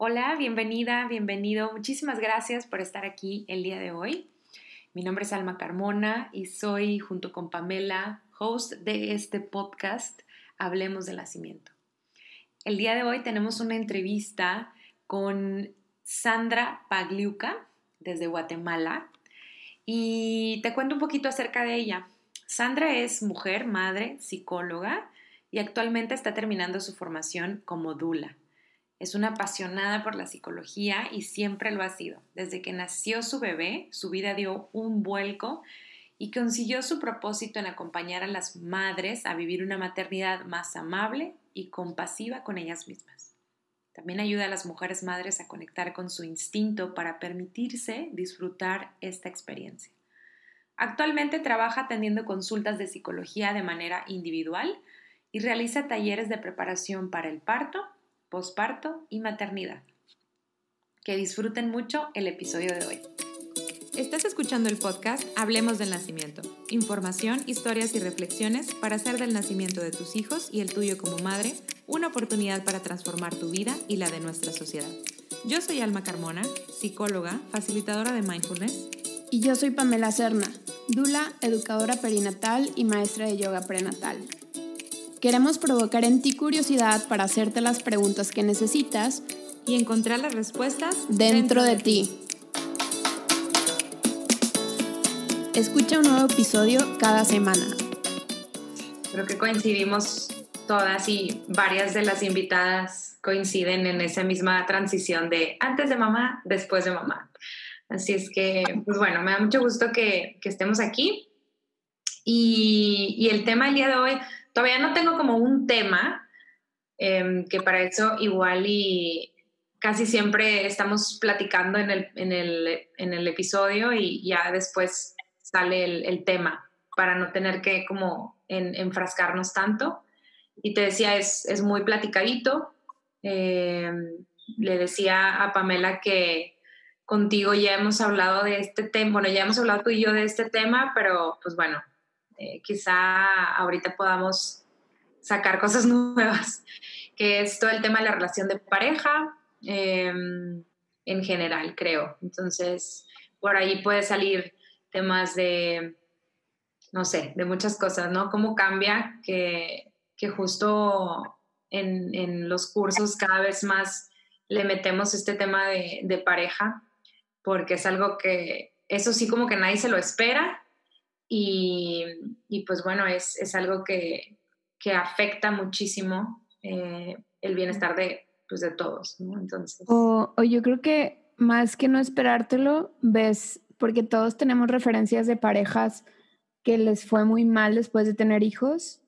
Hola, bienvenida, bienvenido. Muchísimas gracias por estar aquí el día de hoy. Mi nombre es Alma Carmona y soy, junto con Pamela, host de este podcast Hablemos del Nacimiento. El día de hoy tenemos una entrevista con Sandra Pagliuca desde Guatemala y te cuento un poquito acerca de ella. Sandra es mujer, madre, psicóloga y actualmente está terminando su formación como Dula. Es una apasionada por la psicología y siempre lo ha sido. Desde que nació su bebé, su vida dio un vuelco y consiguió su propósito en acompañar a las madres a vivir una maternidad más amable y compasiva con ellas mismas. También ayuda a las mujeres madres a conectar con su instinto para permitirse disfrutar esta experiencia. Actualmente trabaja atendiendo consultas de psicología de manera individual y realiza talleres de preparación para el parto posparto y maternidad. Que disfruten mucho el episodio de hoy. Estás escuchando el podcast Hablemos del Nacimiento. Información, historias y reflexiones para hacer del nacimiento de tus hijos y el tuyo como madre una oportunidad para transformar tu vida y la de nuestra sociedad. Yo soy Alma Carmona, psicóloga, facilitadora de mindfulness. Y yo soy Pamela Serna, dula, educadora perinatal y maestra de yoga prenatal. Queremos provocar en ti curiosidad para hacerte las preguntas que necesitas y encontrar las respuestas dentro, de, ti. Escucha un nuevo episodio cada semana. Creo que coincidimos todas y varias de las invitadas coinciden en esa misma transición de antes de mamá, después de mamá. Así es que, pues bueno, me da mucho gusto que, estemos aquí. Y, y el tema del día de hoy, Todavía no tengo como un tema, em, que para eso igual y casi siempre estamos platicando en el, en el, episodio y ya después sale el, tema para no tener que como enfrascarnos tanto. Y te decía, es, es muy platicadito. Em, le decía a Pamela que contigo ya hemos hablado de este tema, bueno, ya hemos hablado tú y yo de este tema, pero pues bueno, eh, quizá ahorita podamos sacar cosas nuevas, que es todo el tema de la relación de pareja em, en general, creo. Entonces, por ahí puede salir temas de, no sé, de muchas cosas, ¿no? Cómo cambia que, que justo en, en, los cursos cada vez más le metemos este tema de, de pareja, porque es algo que, eso sí como que nadie se lo espera y, pues bueno, es, algo que, afecta muchísimo eh, el bienestar de, pues de todos, Entonces... O, yo creo que más que no esperártelo, ves, porque todos tenemos referencias de parejas que les fue muy mal después de tener hijos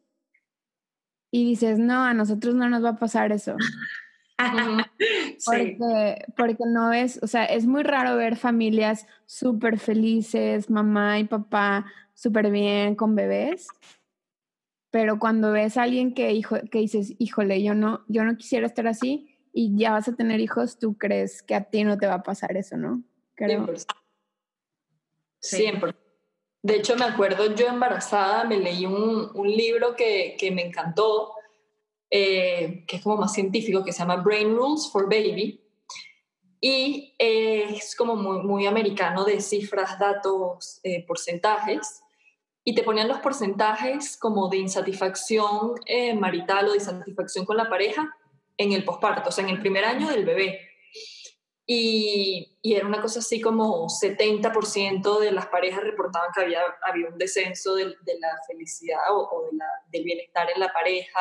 y dices, no, a nosotros no nos va a pasar eso. porque, porque no es, o sea, es muy raro ver familias súper felices, mamá y papá súper bien con bebés, pero cuando ves a alguien que, hijo, que dices, híjole, yo no, yo no quisiera estar así y ya vas a tener hijos, tú crees que a ti no te va a pasar eso, ¿no? Creo. 100%. De hecho, me acuerdo, yo embarazada me leí un, un libro que, que, me encantó, eh, que es como más científico, que se llama Brain Rules for Baby. Y eh, es como muy, muy, americano de cifras, datos, eh, porcentajes y te ponían los porcentajes como de insatisfacción eh, marital o de insatisfacción con la pareja en el posparto, o sea, en el primer año del bebé. Y, y era una cosa así como 70% de las parejas reportaban que había, había un descenso de, la felicidad o, del bienestar en la pareja.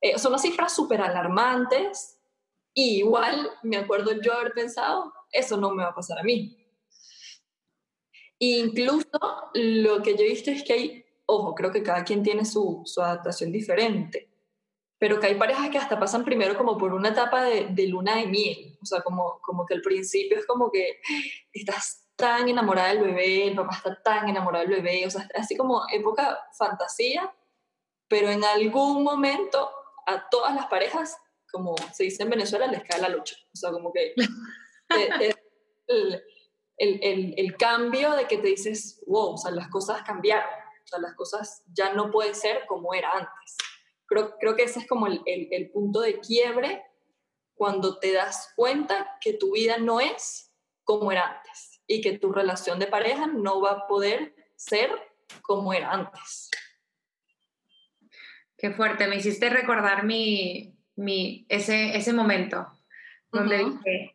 Eh, son unas cifras súper alarmantes. Y igual me acuerdo yo haber pensado, eso no me va a pasar a mí. Incluso lo que yo he visto es que hay, ojo, creo que cada quien tiene su, su adaptación diferente, pero que hay parejas que hasta pasan primero como por una etapa de, de, luna de miel, o sea, como, como que al principio es como que estás tan enamorada del bebé, el papá está tan enamorado del bebé, o sea, así como época fantasía, pero en algún momento a todas las parejas, como se dice en Venezuela, les cae la lucha, o sea, como que... el, el, cambio de que te dices, wow, o sea, las cosas cambiaron, o sea, las cosas ya no pueden ser como era antes. Creo, creo que ese es como el, el punto de quiebre cuando te das cuenta que tu vida no es como era antes y que tu relación de pareja no va a poder ser como era antes. Qué fuerte, me hiciste recordar mi, ese, ese momento donde dije,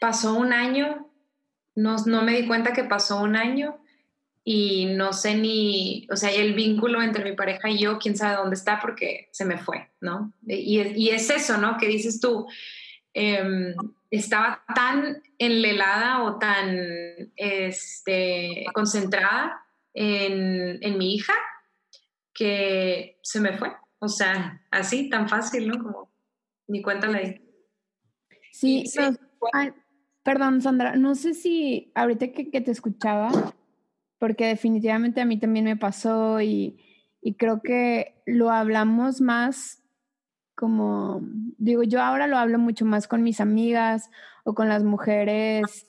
pasó un año, no, no me di cuenta que pasó un año y no sé ni, o sea, el vínculo entre mi pareja y yo, quién sabe dónde está porque se me fue, ¿no? Y, y es eso, ¿no? Que dices tú, em, estaba tan enlelada o tan este, concentrada en, en, mi hija que se me fue. O sea, así, tan fácil, ¿no? Como ni cuenta la di. Sí, sí. Perdón, Sandra, no sé si ahorita que, te escuchaba, porque definitivamente a mí también me pasó y, creo que lo hablamos más como, digo, yo ahora lo hablo mucho más con mis amigas o con las mujeres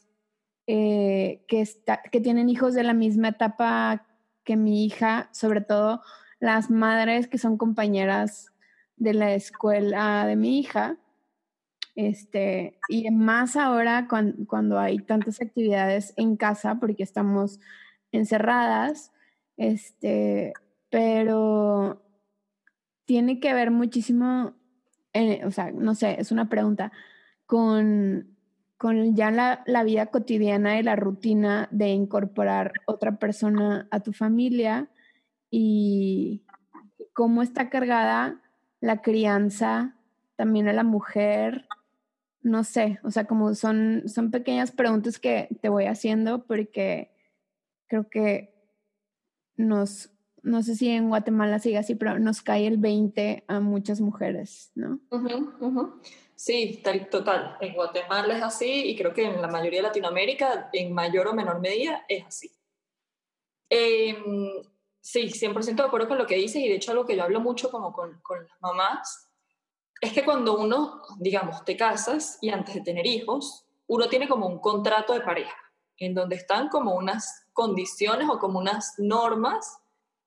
eh, que, que tienen hijos de la misma etapa que mi hija, sobre todo las madres que son compañeras de la escuela de mi hija. Este, y más ahora cuando hay tantas actividades en casa, porque estamos encerradas, este, pero tiene que ver muchísimo, eh, o sea, no sé, es una pregunta, con, con ya la, la, vida cotidiana y la rutina de incorporar otra persona a tu familia y cómo está cargada la crianza también a la mujer. No sé, o sea, como son, son pequeñas preguntas que te voy haciendo porque creo que nos, no sé si en Guatemala sigue así, pero nos cae el 20 a muchas mujeres, ¿no? Sí, total. En Guatemala es así y creo que en la mayoría de Latinoamérica, en mayor o menor medida, es así. Em, sí, 100% de acuerdo con lo que dices y de hecho algo que yo hablo mucho como con, con las mamás es que cuando uno, digamos, te casas y antes de tener hijos, uno tiene como un contrato de pareja en donde están como unas condiciones o como unas normas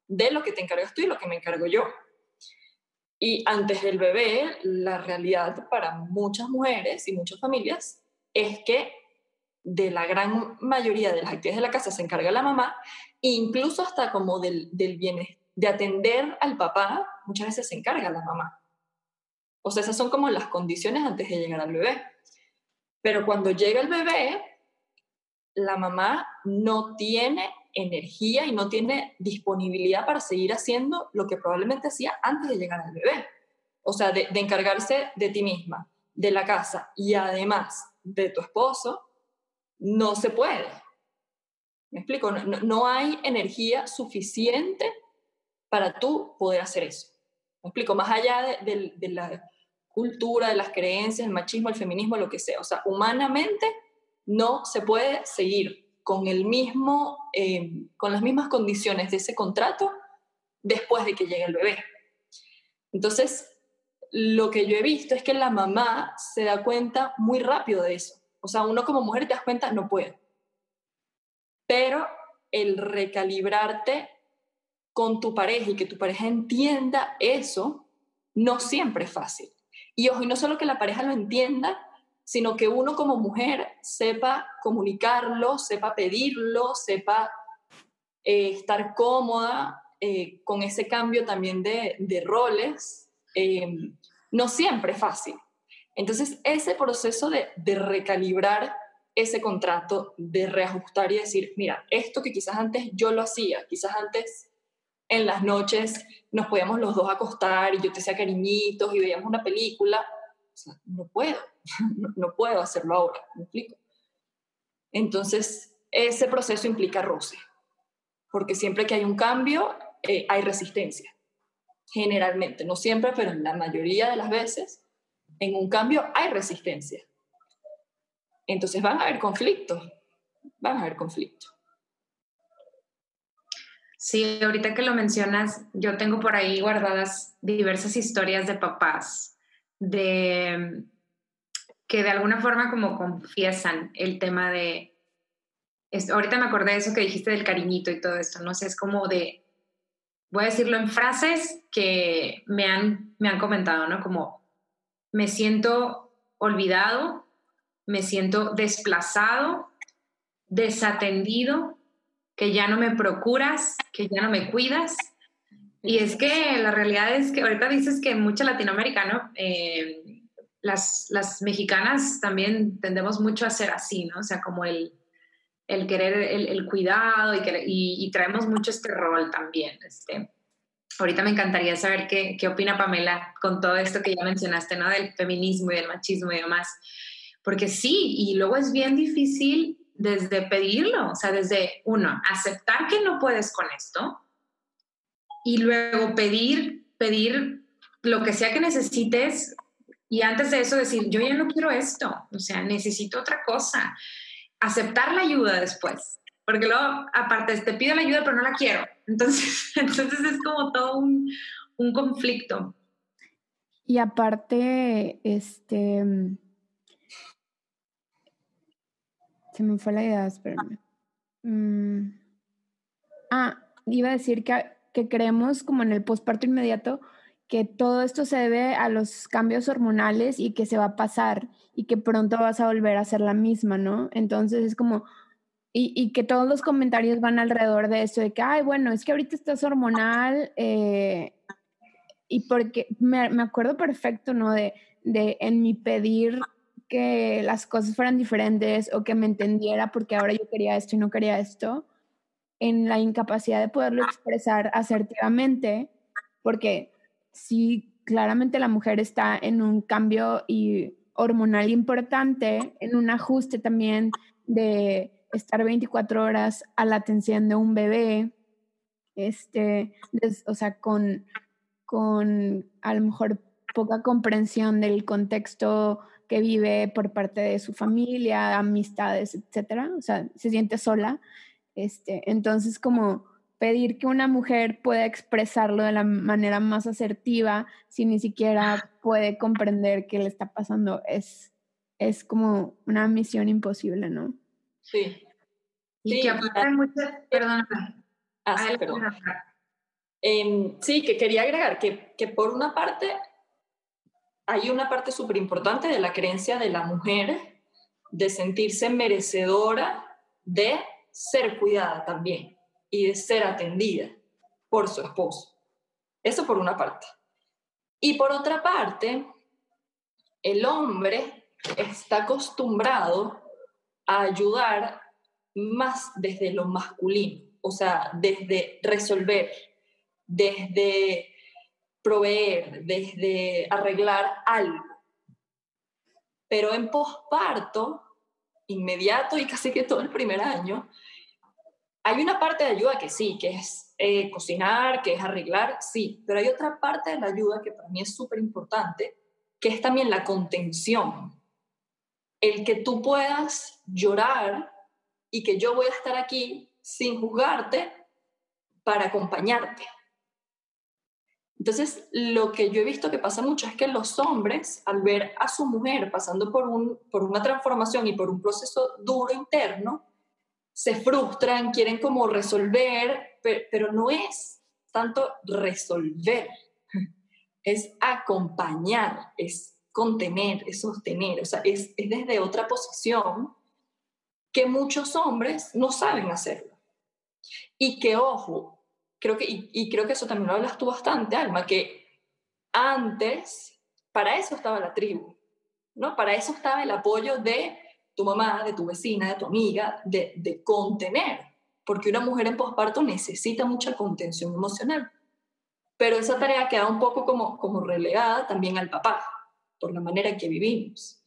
de lo que te encargas tú y lo que me encargo yo. Y antes del bebé, la realidad para muchas mujeres y muchas familias es que de la gran mayoría de las actividades de la casa se encarga la mamá, incluso hasta como del, del de atender al papá, muchas veces se encarga la mamá. O sea, esas son como las condiciones antes de llegar al bebé. Pero cuando llega el bebé, la mamá no tiene energía y no tiene disponibilidad para seguir haciendo lo que probablemente hacía antes de llegar al bebé. O sea, de, encargarse de ti misma, de la casa y además de tu esposo, no se puede. ¿Me explico? No, hay energía suficiente para tú poder hacer eso. ¿Me explico? Más allá de, de la cultura, de las creencias, el machismo, el feminismo, lo que sea. O sea, humanamente no se puede seguir con, el mismo, eh, con las mismas condiciones de ese contrato después de que llegue el bebé. Entonces, lo que yo he visto es que la mamá se da cuenta muy rápido de eso. O sea, uno como mujer te das cuenta, no puedo. Pero el recalibrarte con tu pareja y que tu pareja entienda eso, no siempre es fácil. Y ojo, no solo que la pareja lo entienda, sino que uno como mujer sepa comunicarlo, sepa pedirlo, sepa eh, estar cómoda eh, con ese cambio también de, roles. Eh, no siempre es fácil. Entonces, ese proceso de, de recalibrar ese contrato, de reajustar y decir, mira, esto que quizás antes yo lo hacía, quizás antes en las noches nos podíamos los dos acostar y yo te hacía cariñitos y veíamos una película, no puedo, no, puedo hacerlo ahora, ¿me explico? Entonces, ese proceso implica roce, porque siempre que hay un cambio, eh, hay resistencia. Generalmente, no siempre, pero en la mayoría de las veces, en un cambio hay resistencia. Entonces van a haber conflictos, van a haber conflictos. Sí, ahorita que lo mencionas, yo tengo por ahí guardadas diversas historias de papás de que de alguna forma como confiesan el tema de, ahorita me acordé de eso que dijiste del cariñito y todo esto, no sé, es como de, voy a decirlo en frases que me han, me han comentado, ¿no? Como, me siento olvidado, me siento desplazado, desatendido, que ya no me procuras, que ya no me cuidas. Y es que la realidad es que ahorita dices que mucha Latinoamérica, ¿no? Eh, las, las, mexicanas también tendemos mucho a ser así, ¿no? O sea, como el, el querer el, cuidado y, y, traemos mucho este rol también. Este. Ahorita me encantaría saber qué, qué opina Pamela con todo esto que ya mencionaste, ¿no? Del feminismo y del machismo y demás. Porque sí, y luego es bien difícil desde pedirlo, o sea, desde uno, aceptar que no puedes con esto y luego pedir, pedir lo que sea que necesites y antes de eso decir, yo ya no quiero esto, o sea, necesito otra cosa. Aceptar la ayuda después, porque luego, aparte, te pido la ayuda, pero no la quiero. Entonces, entonces es como todo un, un conflicto. Y aparte, este, Se me fue la idea, espérame. Mm. Ah, iba a decir que, que creemos como en el posparto inmediato que todo esto se debe a los cambios hormonales y que se va a pasar y que pronto vas a volver a ser la misma, ¿no? Entonces es como, y, y que todos los comentarios van alrededor de eso, de que, ay, bueno, es que ahorita estás hormonal, eh, y porque me, me, acuerdo perfecto, ¿no? De, de en mi pedir que las cosas fueran diferentes o que me entendiera porque ahora yo quería esto y no quería esto, en la incapacidad de poderlo expresar asertivamente, porque si claramente la mujer está en un cambio y hormonal importante, en un ajuste también de estar 24 horas a la atención de un bebé, este, o sea, con, con a lo mejor poca comprensión del contexto que vive por parte de su familia, amistades, etcétera, o sea, se siente sola. Este, entonces, como pedir que una mujer pueda expresarlo de la manera más asertiva, si ni siquiera puede comprender qué le está pasando, es, es como una misión imposible, ¿no? Sí. Y que aparte mucho, perdón. Ah, sí, perdón. Em, sí, que quería agregar que, que por una parte hay una parte súper importante de la creencia de la mujer de sentirse merecedora de ser cuidada también y de ser atendida por su esposo. Eso por una parte. Y por otra parte, el hombre está acostumbrado a ayudar más desde lo masculino, o sea, desde resolver, desde proveer, desde arreglar algo. Pero en posparto, inmediato y casi que todo el primer año, hay una parte de ayuda que sí, que es eh, cocinar, que es arreglar, sí, pero hay otra parte de la ayuda que para mí es súper importante, que es también la contención. El que tú puedas llorar y que yo voy a estar aquí sin juzgarte para acompañarte. Entonces, lo que yo he visto que pasa mucho es que los hombres, al ver a su mujer pasando por, un, por una transformación y por un proceso duro interno, se frustran, quieren como resolver, pero, no es tanto resolver, es acompañar, es contener, es sostener, o sea, es, es desde otra posición que muchos hombres no saben hacerlo. Y que, ojo, creo que, y, creo que eso también lo hablas tú bastante, Alma, que antes, para eso estaba la tribu, ¿no? Para eso estaba el apoyo de tu mamá, de tu vecina, de tu amiga, de, de contener, porque una mujer en posparto necesita mucha contención emocional. Pero esa tarea queda un poco como, como relegada también al papá, por la manera en que vivimos.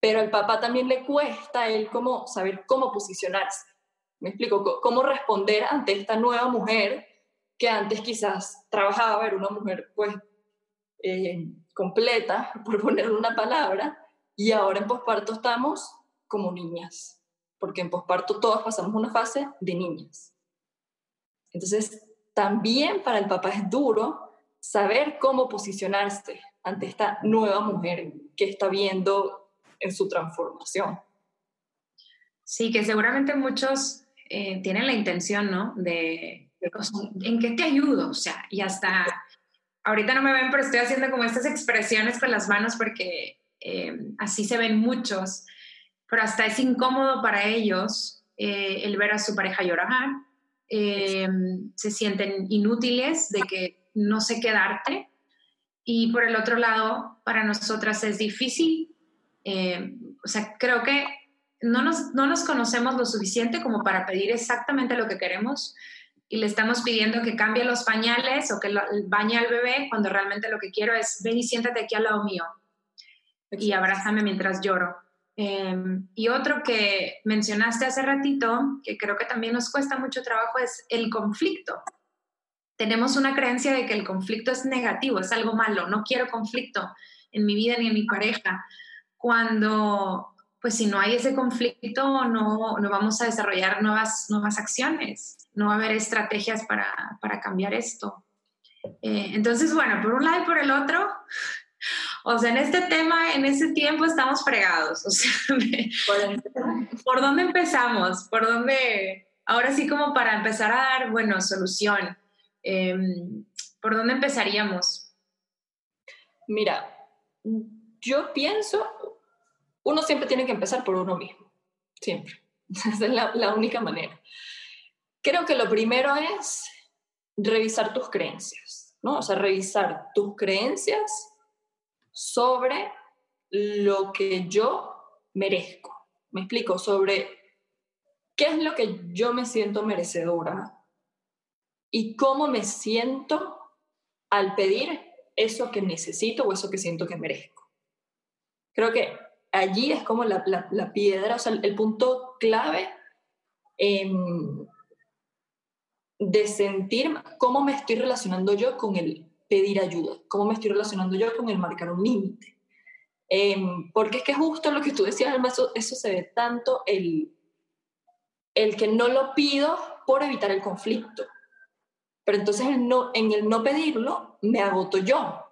Pero al papá también le cuesta él como saber cómo posicionarse. Me explico, cómo responder ante esta nueva mujer que antes quizás trabajaba, era una mujer pues eh, completa, por poner una palabra, y ahora en posparto estamos como niñas, porque en posparto todas pasamos una fase de niñas. Entonces, también para el papá es duro saber cómo posicionarse ante esta nueva mujer que está viendo en su transformación. Sí, que seguramente muchos eh, tienen la intención, ¿no? De ¿en qué te ayudo? O sea, y hasta ahorita no me ven, pero estoy haciendo como estas expresiones con las manos porque eh, así se ven muchos, pero hasta es incómodo para ellos eh, el ver a su pareja llorar, eh, se sienten inútiles de que no sé qué darte y por el otro lado, para nosotras es difícil, o sea, creo que no nos, no nos conocemos lo suficiente como para pedir exactamente lo que queremos, y le estamos pidiendo que cambie los pañales o que bañe al bebé cuando realmente lo que quiero es ven y siéntate aquí al lado mío y abrázame mientras lloro. Em, y otro que mencionaste hace ratito, que creo que también nos cuesta mucho trabajo, es el conflicto. Tenemos una creencia de que el conflicto es negativo, es algo malo, no quiero conflicto en mi vida ni en mi pareja, cuando pues si no hay ese conflicto no, no vamos a desarrollar nuevas, nuevas acciones no va a haber estrategias para, para cambiar esto. Eh, entonces, bueno, por un lado y por el otro, o sea, en este tema, en ese tiempo estamos fregados. O sea, ¿por dónde empezamos? ¿Por dónde? Ahora sí, como para empezar a dar, bueno, solución. Em, ¿Por dónde empezaríamos? Mira, yo pienso, uno siempre tiene que empezar por uno mismo. Siempre. Esa es la, la única manera. Creo que lo primero es revisar tus creencias, ¿no? O sea, revisar tus creencias sobre lo que yo merezco. Me explico, sobre qué es lo que yo me siento merecedora y cómo me siento al pedir eso que necesito o eso que siento que merezco. Creo que allí es como la, piedra, o sea, el, punto clave en de sentir cómo me estoy relacionando yo con el pedir ayuda, cómo me estoy relacionando yo con el marcar un límite. Em, porque es que justo lo que tú decías, eso, eso se ve tanto el, el que no lo pido por evitar el conflicto. Pero entonces no, en el no pedirlo me agoto yo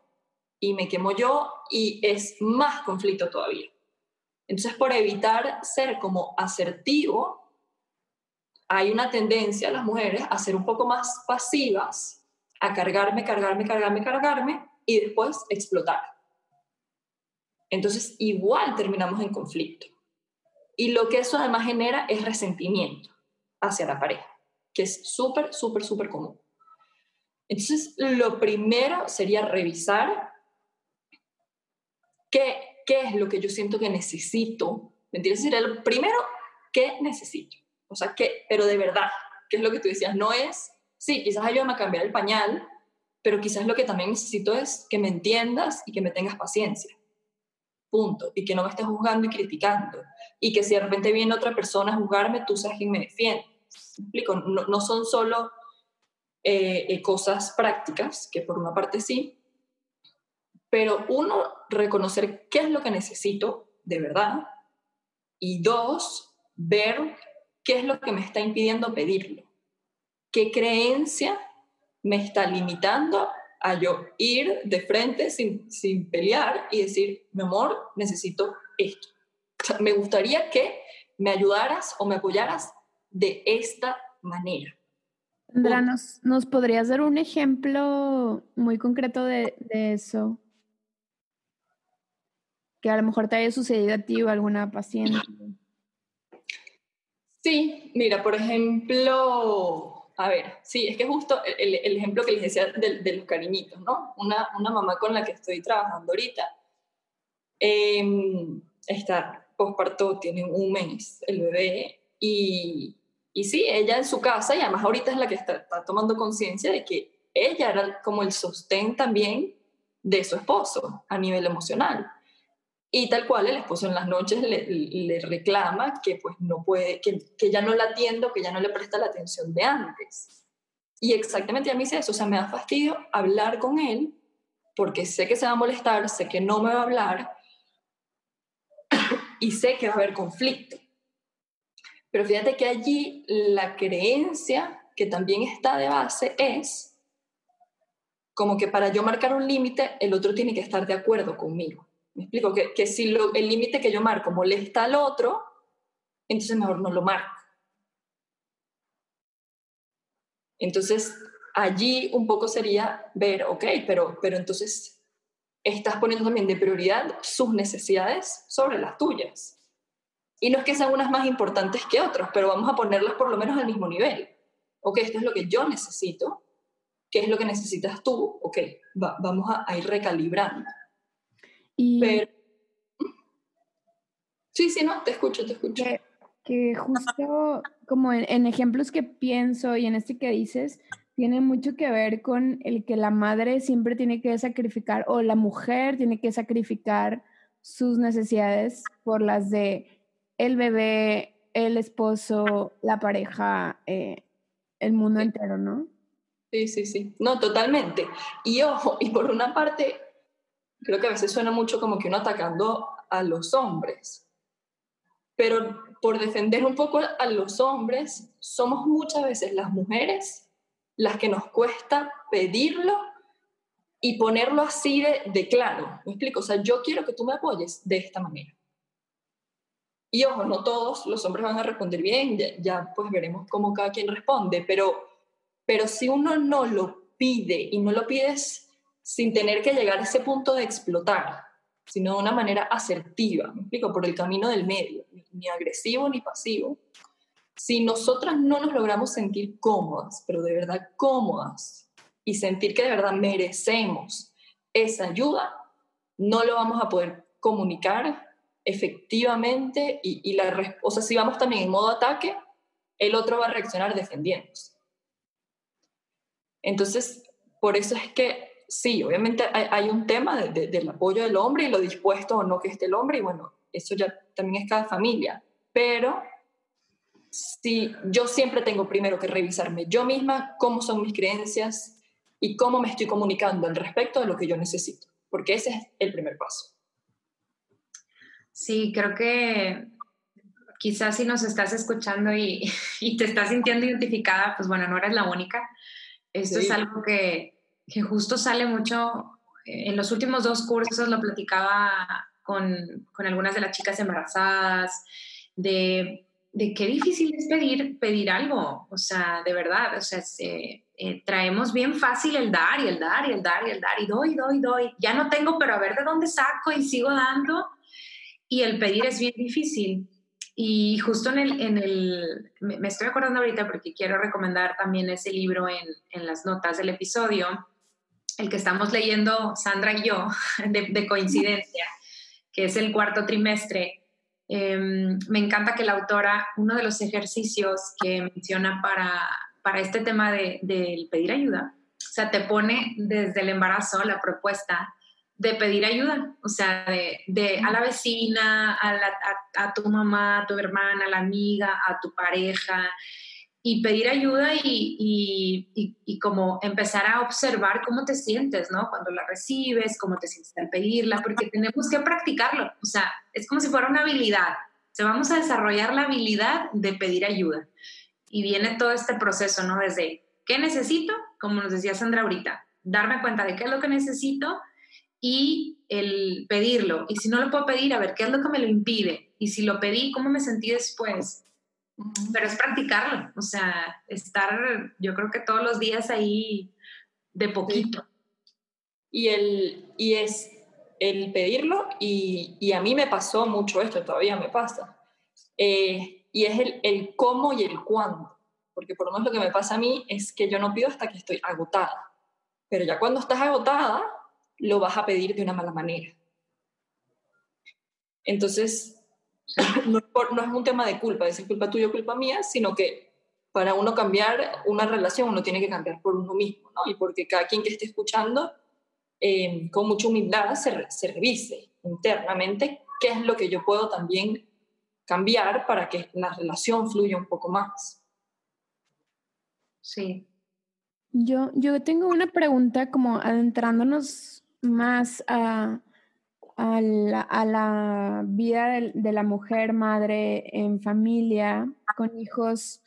y me quemo yo y es más conflicto todavía. Entonces por evitar ser como asertivo, hay una tendencia a las mujeres a ser un poco más pasivas, a cargarme, cargarme, cargarme, cargarme y después explotar. Entonces, igual terminamos en conflicto. Y lo que eso además genera es resentimiento hacia la pareja, que es súper, súper, súper común. Entonces, lo primero sería revisar qué, qué es lo que yo siento que necesito. ¿Me entiendes? Sería lo primero, ¿qué necesito? O sea, que, pero de verdad, ¿qué es lo que tú decías? No es, sí, quizás ayúdame a cambiar el pañal, pero quizás lo que también necesito es que me entiendas y que me tengas paciencia. Punto. Y que no me estés juzgando y criticando. Y que si de repente viene otra persona a juzgarme, tú seas quien me defiende. ¿Me explico? No, son solo eh, eh, cosas prácticas, que por una parte sí, pero uno, reconocer qué es lo que necesito de verdad. Y dos, ver ¿Qué es lo que me está impidiendo pedirlo? ¿Qué creencia me está limitando a yo ir de frente sin, sin pelear y decir, mi amor, necesito esto? me gustaría que me ayudaras o me apoyaras de esta manera. Sandra, ¿nos, ¿nos podrías dar un ejemplo muy concreto de, de, eso? Que a lo mejor te haya sucedido a ti o alguna paciente. Sí, mira, por ejemplo, a ver, sí, es que justo el, ejemplo que les decía de, los cariñitos, ¿no? Una, una, mamá con la que estoy trabajando ahorita, eh, está posparto, tiene un mes el bebé, y, y sí, ella en su casa, y además ahorita es la que está, está tomando conciencia de que ella era como el sostén también de su esposo a nivel emocional. Y tal cual el esposo en las noches le, reclama que pues no puede, que, que, ya no la atiendo, que ya no le presta la atención de antes. Y exactamente a mí dice eso, o sea, me da fastidio hablar con él porque sé que se va a molestar, sé que no me va a hablar y sé que va a haber conflicto. Pero fíjate que allí la creencia que también está de base es como que para yo marcar un límite, el otro tiene que estar de acuerdo conmigo. Me explico, que, que si el límite que yo marco molesta al otro, entonces mejor no lo marco. Entonces, allí un poco sería ver, ok, pero, pero entonces estás poniendo también de prioridad sus necesidades sobre las tuyas. Y no es que sean unas más importantes que otras, pero vamos a ponerlas por lo menos al mismo nivel. Ok, esto es lo que yo necesito, ¿qué es lo que necesitas tú? Ok, vamos a, ir recalibrando. Y... Pero... Sí, sí, no, te escucho, te escucho. Que, justo como en, ejemplos que pienso y en este que dices, tiene mucho que ver con el que la madre siempre tiene que sacrificar o la mujer tiene que sacrificar sus necesidades por las de el bebé, el esposo, la pareja, eh, el mundo entero, ¿no? Sí, sí, sí. No, totalmente. Y ojo, y por una parte, creo que a veces suena mucho como que uno atacando a los hombres. Pero por defender un poco a los hombres, somos muchas veces las mujeres las que nos cuesta pedirlo y ponerlo así de, claro. ¿Me explico? O sea, yo quiero que tú me apoyes de esta manera. Y ojo, no todos los hombres van a responder bien, ya, pues veremos cómo cada quien responde, pero, pero si uno no lo pide y no lo pides sin tener que llegar a ese punto de explotar, sino de una manera asertiva, me explico, por el camino del medio, ni agresivo ni pasivo, si nosotras no nos logramos sentir cómodas, pero de verdad cómodas, y sentir que de verdad merecemos esa ayuda, no lo vamos a poder comunicar efectivamente y, la, o sea, si vamos también en modo ataque, el otro va a reaccionar defendiéndose. Entonces, por eso es que sí, obviamente hay, un tema del apoyo del hombre y lo dispuesto o no que esté el hombre, y bueno, eso ya también es cada familia, pero sí, yo siempre tengo primero que revisarme yo misma cómo son mis creencias y cómo me estoy comunicando al respecto de lo que yo necesito, porque ese es el primer paso. Sí, creo que quizás si nos estás escuchando y, te estás sintiendo identificada, pues bueno, no eres la única. Esto es algo que, que, justo sale mucho. En los últimos dos cursos lo platicaba con, con algunas de las chicas embarazadas, de, de, qué difícil es pedir, pedir algo. O sea, de verdad, o sea, eh, traemos bien fácil el dar y el dar y el dar y el dar y doy, doy, doy. Ya no tengo, pero a ver de dónde saco y sigo dando y el pedir es bien difícil. Y justo en el, en el me estoy acordando ahorita porque quiero recomendar también ese libro en, en las notas del episodio, el que estamos leyendo Sandra y yo, de, coincidencia, que es el cuarto trimestre. Em, me encanta que la autora, uno de los ejercicios que menciona para, para este tema del de, pedir ayuda, o sea, te pone desde el embarazo la propuesta de pedir ayuda, o sea, de, a la vecina, a, tu mamá, a tu hermana, a la amiga, a tu pareja, y pedir ayuda y, y, como empezar a observar cómo te sientes, ¿no? Cuando la recibes, cómo te sientes al pedirla, porque tenemos que practicarlo, o sea, es como si fuera una habilidad, o sea, vamos a desarrollar la habilidad de pedir ayuda. Y viene todo este proceso, ¿no? Desde, ¿qué necesito? Como nos decía Sandra ahorita, darme cuenta de qué es lo que necesito y el pedirlo. Y si no lo puedo pedir, a ver, ¿qué es lo que me lo impide? Y si lo pedí, ¿cómo me sentí después? Pero es practicarlo, o sea, estar, yo creo que todos los días ahí de poquito. Y, el, y es el pedirlo, y, y, a mí me pasó mucho esto, todavía me pasa, eh, y es el, el cómo y el cuándo, porque por lo menos lo que me pasa a mí es que yo no pido hasta que estoy agotada, pero ya cuando estás agotada, lo vas a pedir de una mala manera. Entonces, no, es un tema de culpa, es culpa tuya o culpa mía, sino que para uno cambiar una relación uno tiene que cambiar por uno mismo, ¿no? Y porque cada quien que esté escuchando, em, con mucha humildad, se, se revise internamente qué es lo que yo puedo también cambiar para que la relación fluya un poco más. Sí. Yo, yo tengo una pregunta como adentrándonos más a, a, la, vida de, la mujer madre en familia, con hijos,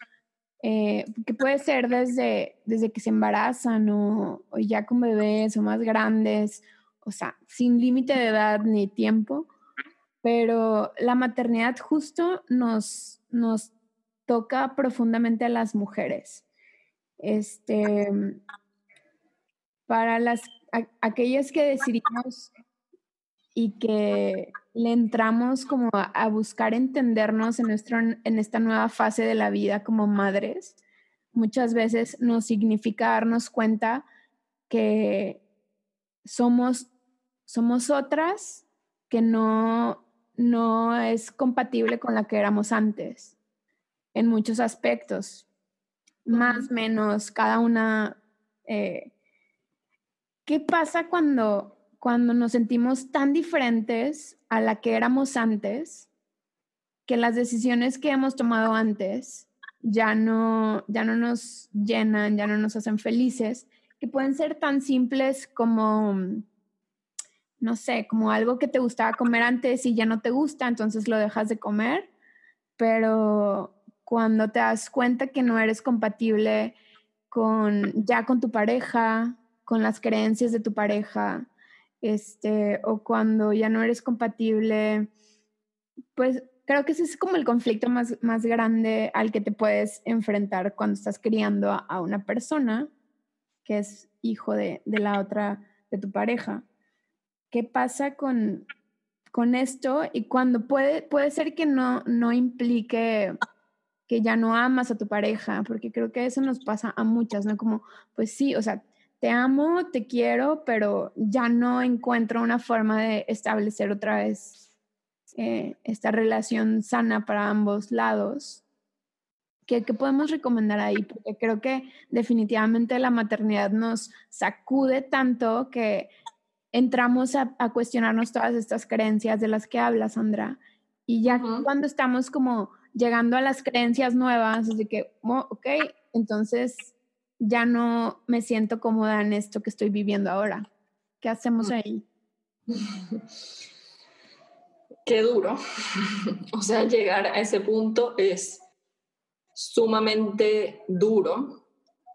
eh, que puede ser desde, desde que se embarazan o, ya con bebés o más grandes, o sea, sin límite de edad ni tiempo, pero la maternidad justo nos, nos toca profundamente a las mujeres. este, para las, aquellas que decidimos y que le entramos como a, buscar entendernos en, nuestro, en esta nueva fase de la vida como madres, muchas veces nos significa darnos cuenta que somos, somos otras que no, no es compatible con la que éramos antes en muchos aspectos, más, menos, cada una. Eh, ¿Qué pasa cuando, cuando nos sentimos tan diferentes a la que éramos antes, que las decisiones que hemos tomado antes ya no, ya no nos llenan, ya no nos hacen felices, que pueden ser tan simples como, no sé, como algo que te gustaba comer antes y ya no te gusta, entonces lo dejas de comer, pero cuando te das cuenta que no eres compatible con ya con tu pareja, con las creencias de tu pareja, este, o cuando ya no eres compatible, pues creo que ese es como el conflicto más, más grande al que te puedes enfrentar cuando estás criando a, una persona que es hijo de, de, la otra, de tu pareja. ¿Qué pasa con, con esto? Y cuando puede, puede ser que no, no implique que ya no amas a tu pareja, porque creo que eso nos pasa a muchas, ¿no? Como, pues sí, o sea, te amo, te quiero, pero ya no encuentro una forma de establecer otra vez eh, esta relación sana para ambos lados. ¿Qué, podemos recomendar ahí? Porque creo que definitivamente la maternidad nos sacude tanto que entramos a, cuestionarnos todas estas creencias de las que habla Sandra. Y ya cuando estamos como llegando a las creencias nuevas, así que, oh, ok, entonces ya no me siento cómoda en esto que estoy viviendo ahora. ¿Qué hacemos mm. ahí? Qué duro. o sea, llegar a ese punto es sumamente duro.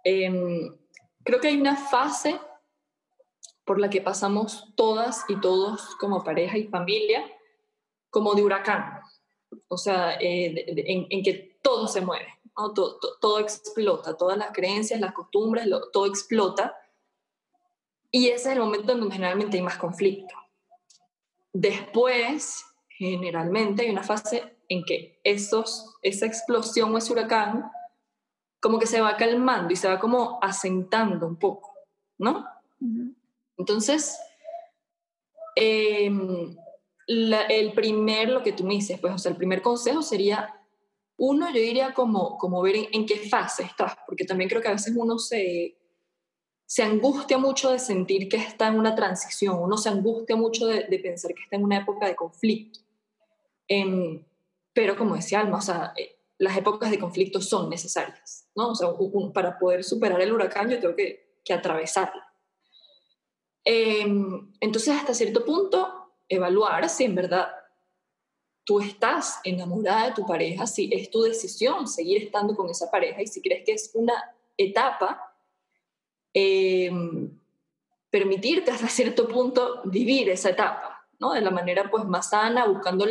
Em, creo que hay una fase por la que pasamos todas y todos como pareja y familia, como de huracán o sea, eh, en, que todo se mueve, todo, explota, todas las creencias, las costumbres, todo explota. Y ese es el momento en donde generalmente hay más conflicto. Después, generalmente, hay una fase en que esos, esa explosión o ese huracán como que se va calmando y se va como asentando un poco, ¿no? Entonces, eh, el primer, lo que tú me dices, pues, o sea, el primer consejo sería, uno, yo diría como, como ver en, qué fase estás, porque también creo que a veces uno se, se angustia mucho de sentir que está en una transición, uno se angustia mucho de, pensar que está en una época de conflicto. Em, pero como decía Alma, eh, las épocas de conflicto son necesarias, ¿no? Para poder superar el huracán yo tengo que, que atravesarla. Em, entonces, hasta cierto punto, evaluar si en verdad tú estás enamorada de tu pareja, si es tu decisión seguir estando con esa pareja y si crees que es una etapa, eh, permitirte hasta cierto punto vivir esa etapa, ¿no? De la manera pues más sana, buscando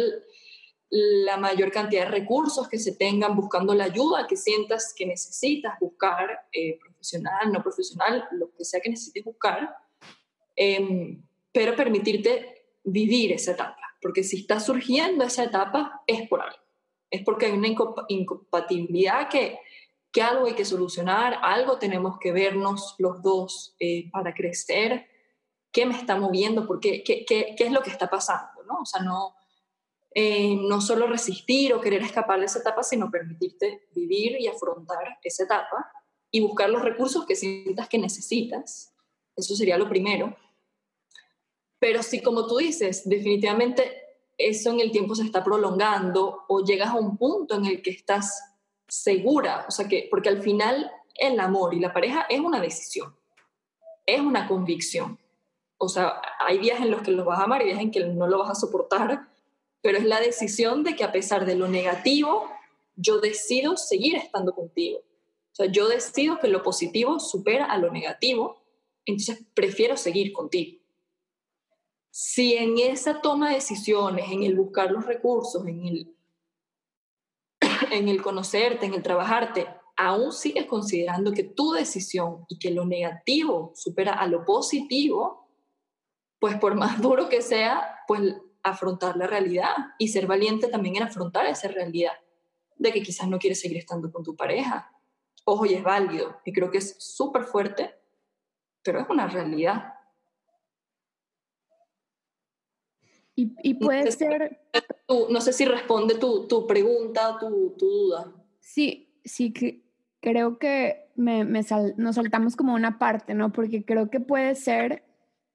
la mayor cantidad de recursos que se tengan, buscando la ayuda que sientas que necesitas buscar, eh, profesional, no profesional, lo que sea que necesites buscar, eh, pero permitirte vivir esa etapa, porque si está surgiendo esa etapa es por algo, es porque hay una incompatibilidad que, que algo hay que solucionar, algo tenemos que vernos los dos eh, para crecer, qué me está moviendo, porque, qué, qué, qué, es lo que está pasando, ¿no? O sea, no, eh, no solo resistir o querer escapar de esa etapa, sino permitirte vivir y afrontar esa etapa y buscar los recursos que sientas que necesitas. Eso sería lo primero. Pero si, como tú dices, definitivamente eso en el tiempo se está prolongando o llegas a un punto en el que estás segura, o sea que, porque al final el amor y la pareja es una decisión, es una convicción. O sea, hay días en los que los vas a amar y días en que no lo vas a soportar, pero es la decisión de que a pesar de lo negativo, yo decido seguir estando contigo. O sea, yo decido que lo positivo supera a lo negativo, entonces prefiero seguir contigo si en esa toma de decisiones, en el buscar los recursos, en el, en el conocerte, en el trabajarte, aún sigues considerando que tu decisión y que lo negativo supera a lo positivo, pues por más duro que sea, pues afrontar la realidad y ser valiente también en afrontar esa realidad de que quizás no quieres seguir estando con tu pareja. Ojo, y es válido, y creo que es súper fuerte, pero es una realidad. Y, puede ser... no sé si responde tu, tu pregunta, tu, tu, duda. Sí, sí, creo que me, me nos saltamos como una parte, ¿no? Porque creo que puede ser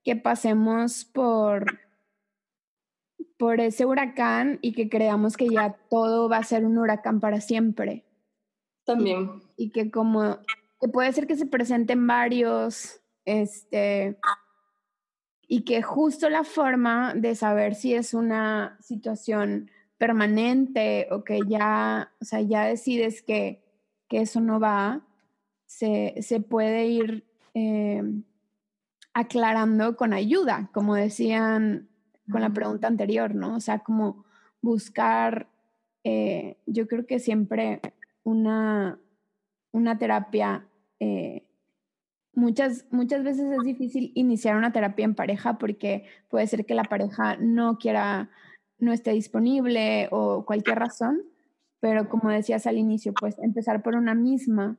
que pasemos por por ese huracán y que creamos que ya todo va a ser un huracán para siempre. También. Y, que como que puede ser que se presenten varios, este, y que justo la forma de saber si es una situación permanente o que ya, o sea, ya decides que, que eso no va, se, se puede ir eh, aclarando con ayuda, como decían con la pregunta anterior, ¿no? O sea, como buscar, eh, yo creo que siempre una, una terapia, eh, muchas, muchas veces es difícil iniciar una terapia en pareja porque puede ser que la pareja no quiera, no esté disponible o cualquier razón, pero como decías al inicio, pues empezar por una misma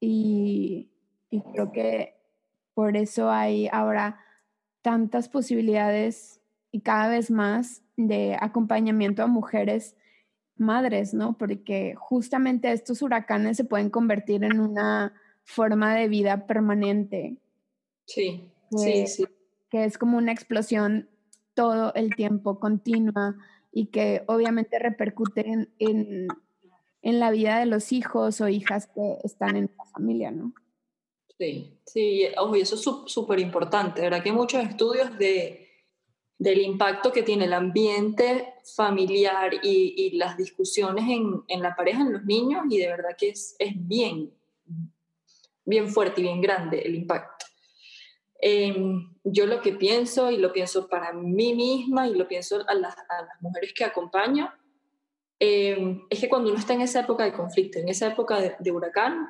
y, y creo que por eso hay ahora tantas posibilidades y cada vez más de acompañamiento a mujeres madres, ¿no? Porque justamente estos huracanes se pueden convertir en una forma de vida permanente. Sí, sí, sí. Que es como una explosión todo el tiempo, continua, y que obviamente repercute en, en, la vida de los hijos o hijas que están en la familia, ¿no? Sí, sí, ojo, y eso es súper importante, ¿verdad? Que hay muchos estudios de del impacto que tiene el ambiente familiar y, las discusiones en, la pareja, en los niños, y de verdad que es, es bien, bien fuerte y bien grande el impacto. Em, yo lo que pienso, y lo pienso para mí misma, y lo pienso a las, mujeres que acompaño, em, es que cuando uno está en esa época de conflicto, en esa época de, de huracán,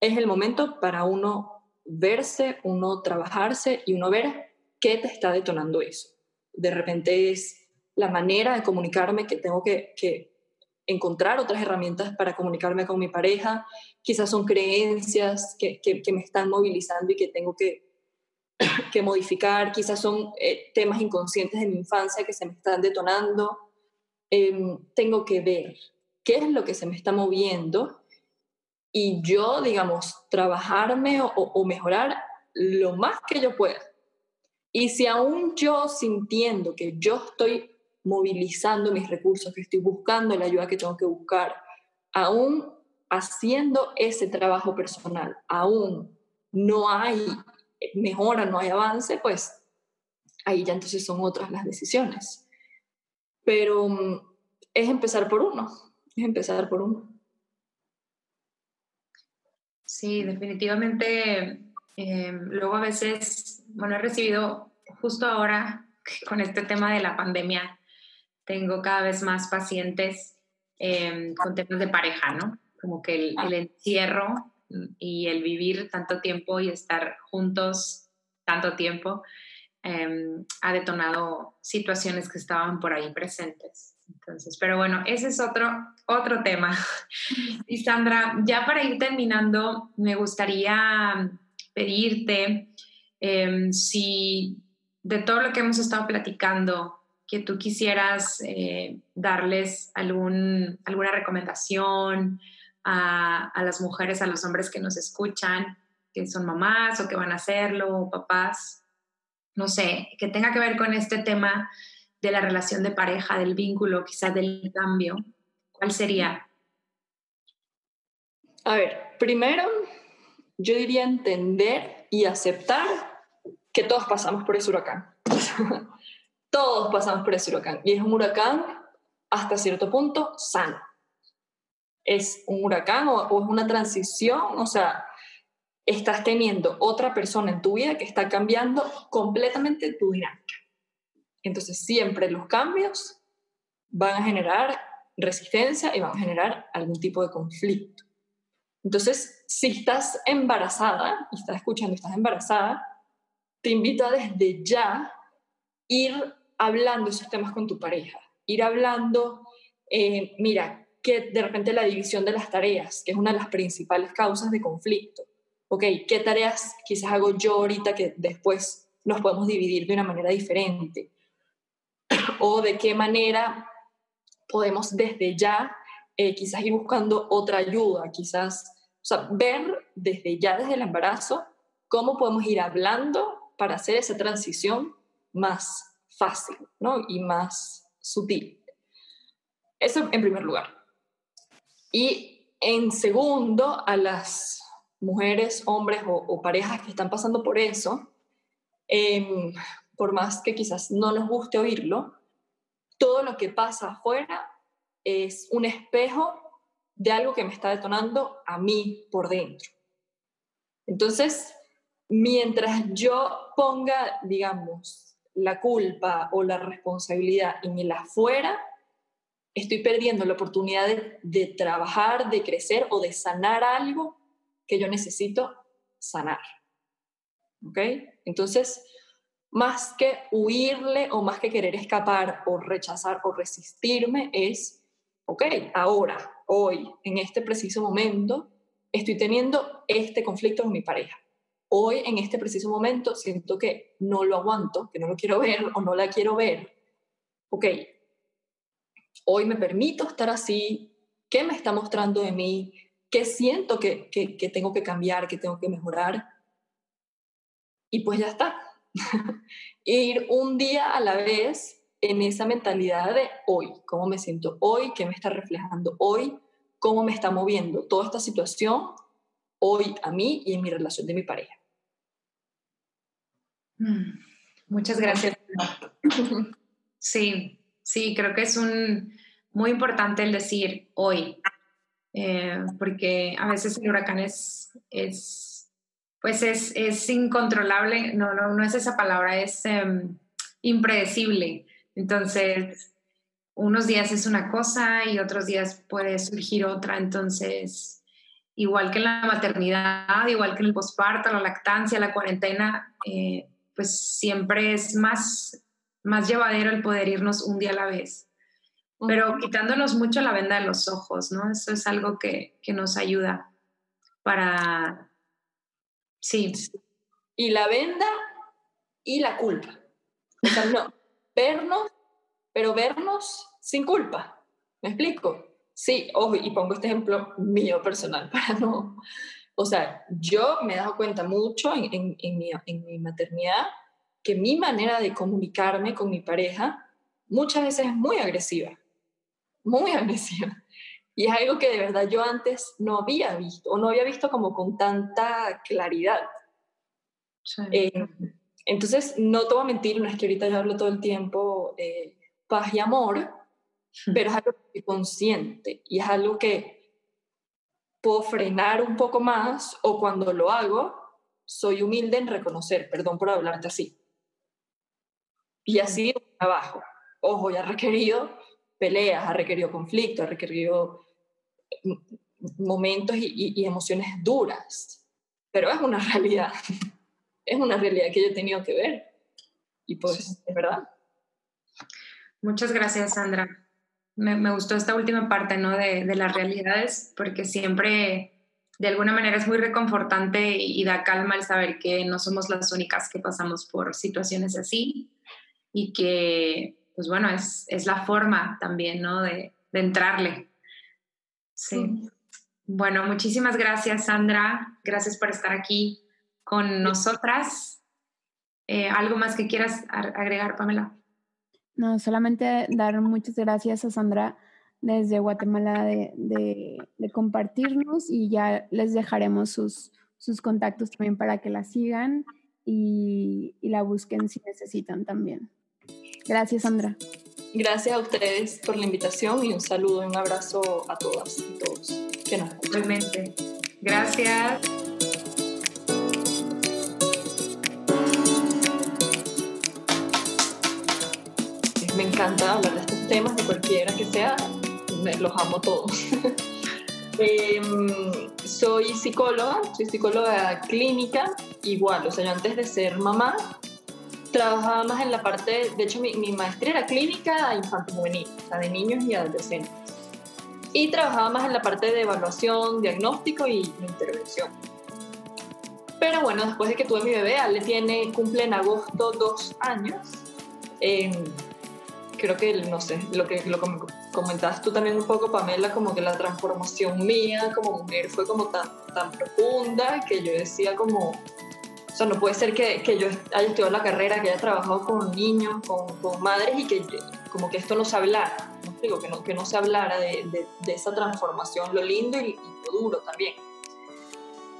es el momento para uno verse, uno trabajarse y uno ver qué te está detonando eso de repente es la manera de comunicarme que tengo que, encontrar otras herramientas para comunicarme con mi pareja, quizás son creencias que, me están movilizando y que tengo que, que modificar, quizás son eh, temas inconscientes de mi infancia que se me están detonando. Em, tengo que ver qué es lo que se me está moviendo y yo, digamos, trabajarme o mejorar lo más que yo pueda. Y si aún yo sintiendo que yo estoy movilizando mis recursos, que estoy buscando la ayuda que tengo que buscar, aún haciendo ese trabajo personal, aún no hay mejora, no hay avance, pues ahí ya entonces son otras las decisiones. Pero mm, es empezar por uno, es empezar por uno. Sí, definitivamente. Eh, luego a veces bueno, he recibido justo ahora con este tema de la pandemia, tengo cada vez más pacientes em, con temas de pareja, ¿no? Como que el, el, encierro y el vivir tanto tiempo y estar juntos tanto tiempo em, ha detonado situaciones que estaban por ahí presentes. Entonces, pero bueno, ese es otro, otro tema. Y Sandra, ya para ir terminando, me gustaría pedirte Em, si de todo lo que hemos estado platicando, que tú quisieras eh, darles algún, alguna recomendación a, a, las mujeres, a los hombres que nos escuchan, que son mamás o que van a hacerlo, o papás, no sé, que tenga que ver con este tema de la relación de pareja, del vínculo, quizás del cambio, ¿cuál sería? A ver, primero yo diría entender y aceptar que todos pasamos por ese huracán. todos pasamos por ese huracán. Y es un huracán hasta cierto punto sano. Es un huracán o, es una transición, o sea, estás teniendo otra persona en tu vida que está cambiando completamente tu dinámica. Entonces siempre los cambios van a generar resistencia y van a generar algún tipo de conflicto. Entonces, si estás embarazada y estás escuchando, estás embarazada, te invito a desde ya ir hablando esos temas con tu pareja, ir hablando, eh, mira, que de repente la división de las tareas, que es una de las principales causas de conflicto. Ok, ¿qué tareas quizás hago yo ahorita que después nos podemos dividir de una manera diferente? o de qué manera podemos desde ya eh, quizás ir buscando otra ayuda, quizás, o sea, ver desde ya, desde el embarazo, cómo podemos ir hablando para hacer esa transición más fácil ¿no? y más sutil. Eso en primer lugar. Y en segundo, a las mujeres, hombres o, parejas que están pasando por eso, em, por más que quizás no nos guste oírlo, todo lo que pasa afuera es un espejo de algo que me está detonando a mí por dentro. Entonces, mientras yo ponga, digamos, la culpa o la responsabilidad en el afuera, estoy perdiendo la oportunidad de, trabajar, de crecer o de sanar algo que yo necesito sanar. ¿Ok? Entonces, más que huirle o más que querer escapar o rechazar o resistirme, es, ok, ahora, hoy, en este preciso momento, estoy teniendo este conflicto con mi pareja. Hoy, en este preciso momento, siento que no lo aguanto, que no lo quiero ver o no la quiero ver. Ok, hoy me permito estar así, qué me está mostrando de mí, qué siento que, que, que tengo que cambiar, que tengo que mejorar. Y pues ya está, ir un día a la vez en esa mentalidad de hoy, cómo me siento hoy, qué me está reflejando hoy, cómo me está moviendo toda esta situación hoy a mí y en mi relación de mi pareja. Muchas gracias. Sí, sí, creo que es un, muy importante el decir hoy, eh, porque a veces el huracán es, es pues es, es incontrolable, no, no, no es esa palabra, es em, impredecible. Entonces, unos días es una cosa y otros días puede surgir otra. Entonces, igual que en la maternidad, igual que en el posparto, la lactancia, la cuarentena, eh, pues siempre es más, más llevadero el poder irnos un día a la vez. Pero quitándonos mucho la venda de los ojos, ¿no? Eso es algo que, que nos ayuda para Sí. Y la venda y la culpa. O sea, no, vernos, pero vernos sin culpa. ¿Me explico? Sí, ojo, y pongo este ejemplo mío personal para no... O sea, yo me he dado cuenta mucho en, en, en, mi, en mi maternidad que mi manera de comunicarme con mi pareja muchas veces es muy agresiva, muy agresiva. Y es algo que de verdad yo antes no había visto, o no había visto como con tanta claridad. Eh, entonces, no te voy a mentir, no es que ahorita yo hablo todo el tiempo eh, paz y amor, pero es algo que consciente y es algo que puedo frenar un poco más o cuando lo hago, soy humilde en reconocer, perdón por hablarte así. Y así abajo. Ojo, ya ha requerido peleas, ha requerido conflicto, ha requerido momentos y, emociones duras, pero es una realidad, es una realidad que yo he tenido que ver y pues es verdad. Muchas gracias, Sandra. Me, gustó esta última parte, ¿no? De, de, las realidades, porque siempre, de alguna manera, es muy reconfortante y, da calma el saber que no somos las únicas que pasamos por situaciones así y que, pues bueno, es, es la forma también, ¿no? De, de entrarle Sí. Bueno, muchísimas gracias, Sandra. Gracias por estar aquí con nosotras. Eh, ¿Algo más que quieras agregar, Pamela? No, solamente dar muchas gracias a Sandra desde Guatemala de, compartirnos y ya les dejaremos sus, sus, contactos también para que la sigan y, y la busquen si necesitan también. Gracias, Sandra. Gracias a ustedes por la invitación y un saludo y un abrazo a todas y todos que nos Realmente. Gracias. Me encanta hablar de estos temas, de cualquiera que sea, los amo todos. Em, soy psicóloga, soy psicóloga clínica, igual, o sea, yo antes de ser mamá, trabajaba más en la parte, de hecho mi, maestría era clínica infantil juvenil, o sea, de niños y adolescentes. Y trabajaba más en la parte de evaluación, diagnóstico y intervención. Pero bueno, después de que tuve mi bebé, Ale tiene, cumple en agosto dos años. Eh, creo que, no sé, lo que lo comentabas tú también un poco, Pamela, como que la transformación mía como mujer fue como tan, tan profunda que yo decía como, o sea, no puede ser que, que yo haya estudiado la carrera, que haya trabajado con niños, con, con madres y que como que esto no se hablara, ¿no? Digo, que no, que no se hablara de, de, esa transformación, lo lindo y, lo duro también.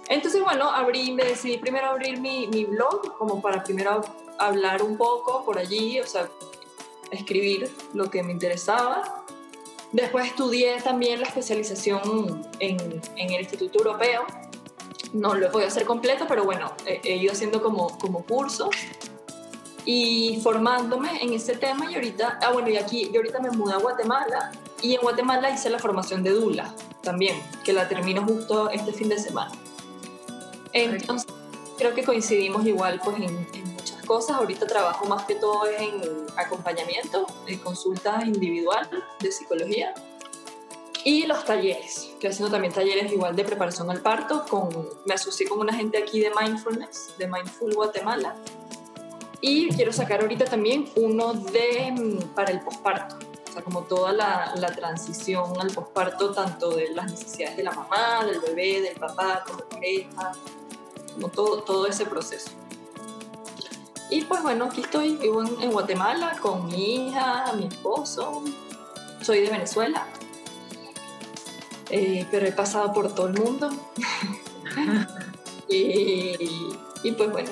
Entonces, bueno, abrí, me decidí primero abrir mi, mi blog como para primero hablar un poco por allí, o sea, escribir lo que me interesaba. Después estudié también la especialización en, en el Instituto Europeo. No lo he podido hacer completo, pero bueno, he, ido haciendo como, como cursos y formándome en ese tema y ahorita, ah bueno, y aquí, yo ahorita me mudé a Guatemala y en Guatemala hice la formación de Dula también, que la termino justo este fin de semana. Entonces, creo que coincidimos igual pues en, en cosas. Ahorita trabajo más que todo en acompañamiento, en consulta individual de psicología y los talleres. Estoy haciendo también talleres igual de preparación al parto. Con, me asocié con una gente aquí de Mindfulness, de Mindful Guatemala. Y quiero sacar ahorita también uno de mm, para el posparto. O sea, como toda la, la transición al posparto, tanto de las necesidades de la mamá, del bebé, del papá, como pareja, como todo, todo ese proceso. Y pues bueno, aquí estoy, vivo en, Guatemala con mi hija, mi esposo. Soy de Venezuela, eh, pero he pasado por todo el mundo. y, y, pues bueno,